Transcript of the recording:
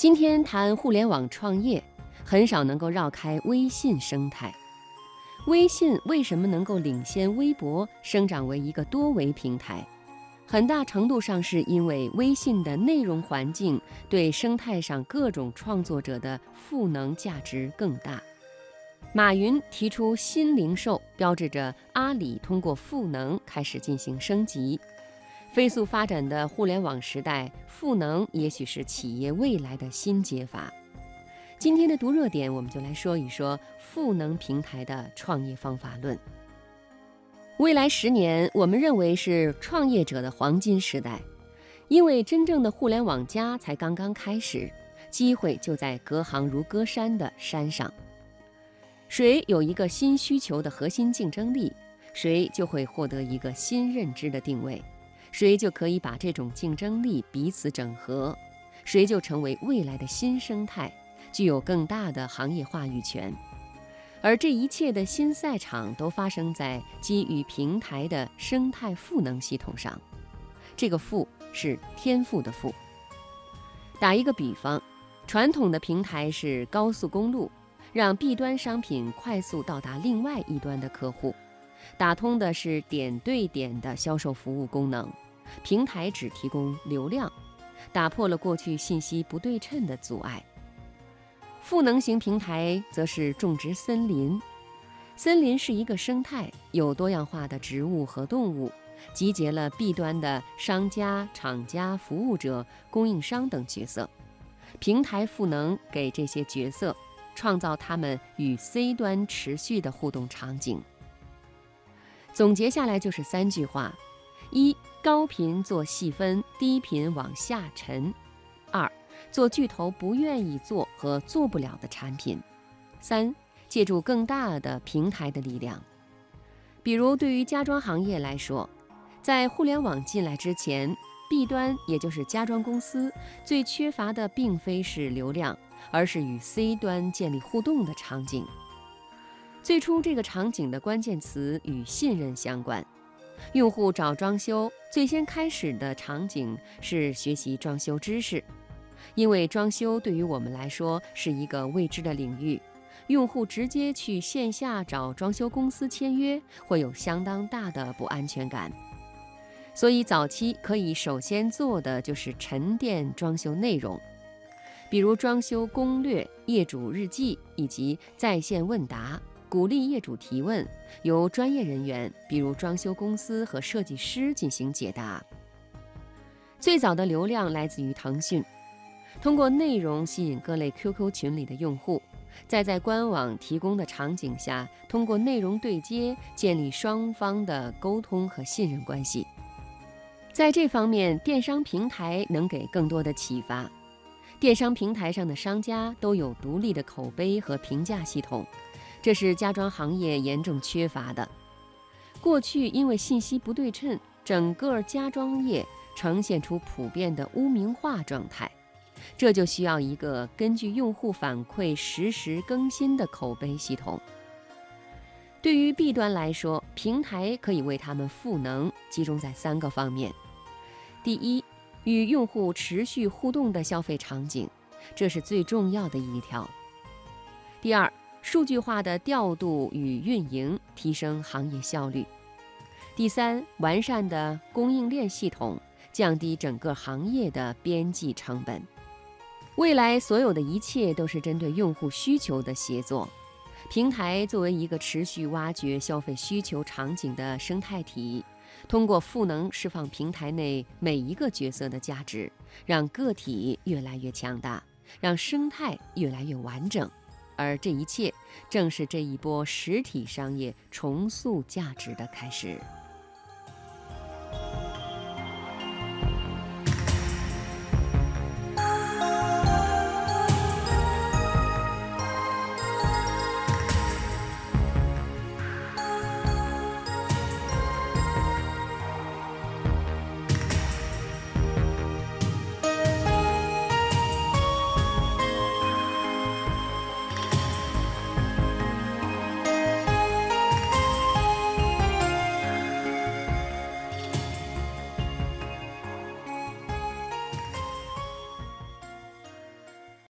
今天谈互联网创业，很少能够绕开微信生态。微信为什么能够领先微博生长为一个多维平台？很大程度上是因为微信的内容环境对生态上各种创作者的赋能价值更大。马云提出新零售，标志着阿里通过赋能开始进行升级。飞速发展的互联网时代，赋能也许是企业未来的新解法。今天的读热点，我们就来说一说赋能平台的创业方法论。未来十年，我们认为是创业者的黄金时代，因为真正的互联网加才刚刚开始，机会就在隔行如隔山的山上。谁有一个新需求的核心竞争力，谁就会获得一个新认知的定位。谁就可以把这种竞争力彼此整合，谁就成为未来的新生态，具有更大的行业话语权。而这一切的新赛场都发生在基于平台的生态赋能系统上。这个“赋”是天赋的“赋”。打一个比方，传统的平台是高速公路，让 B 端商品快速到达另外一端的客户。打通的是点对点的销售服务功能，平台只提供流量，打破了过去信息不对称的阻碍。赋能型平台则是种植森林，森林是一个生态，有多样化的植物和动物，集结了 B 端的商家、厂家、服务者、供应商等角色，平台赋能给这些角色，创造他们与 C 端持续的互动场景。总结下来就是三句话：一、高频做细分，低频往下沉；二、做巨头不愿意做和做不了的产品；三、借助更大的平台的力量。比如，对于家装行业来说，在互联网进来之前，B 端也就是家装公司最缺乏的并非是流量，而是与 C 端建立互动的场景。最初，这个场景的关键词与信任相关。用户找装修，最先开始的场景是学习装修知识，因为装修对于我们来说是一个未知的领域。用户直接去线下找装修公司签约，会有相当大的不安全感。所以，早期可以首先做的就是沉淀装修内容，比如装修攻略、业主日记以及在线问答。鼓励业主提问，由专业人员，比如装修公司和设计师进行解答。最早的流量来自于腾讯，通过内容吸引各类 QQ 群里的用户，再在官网提供的场景下，通过内容对接建立双方的沟通和信任关系。在这方面，电商平台能给更多的启发。电商平台上的商家都有独立的口碑和评价系统。这是家装行业严重缺乏的。过去因为信息不对称，整个家装业呈现出普遍的污名化状态，这就需要一个根据用户反馈实时更新的口碑系统。对于 B 端来说，平台可以为他们赋能，集中在三个方面：第一，与用户持续互动的消费场景，这是最重要的一条；第二，数据化的调度与运营，提升行业效率。第三，完善的供应链系统，降低整个行业的边际成本。未来所有的一切都是针对用户需求的协作。平台作为一个持续挖掘消费需求场景的生态体，通过赋能释放平台内每一个角色的价值，让个体越来越强大，让生态越来越完整。而这一切，正是这一波实体商业重塑价值的开始。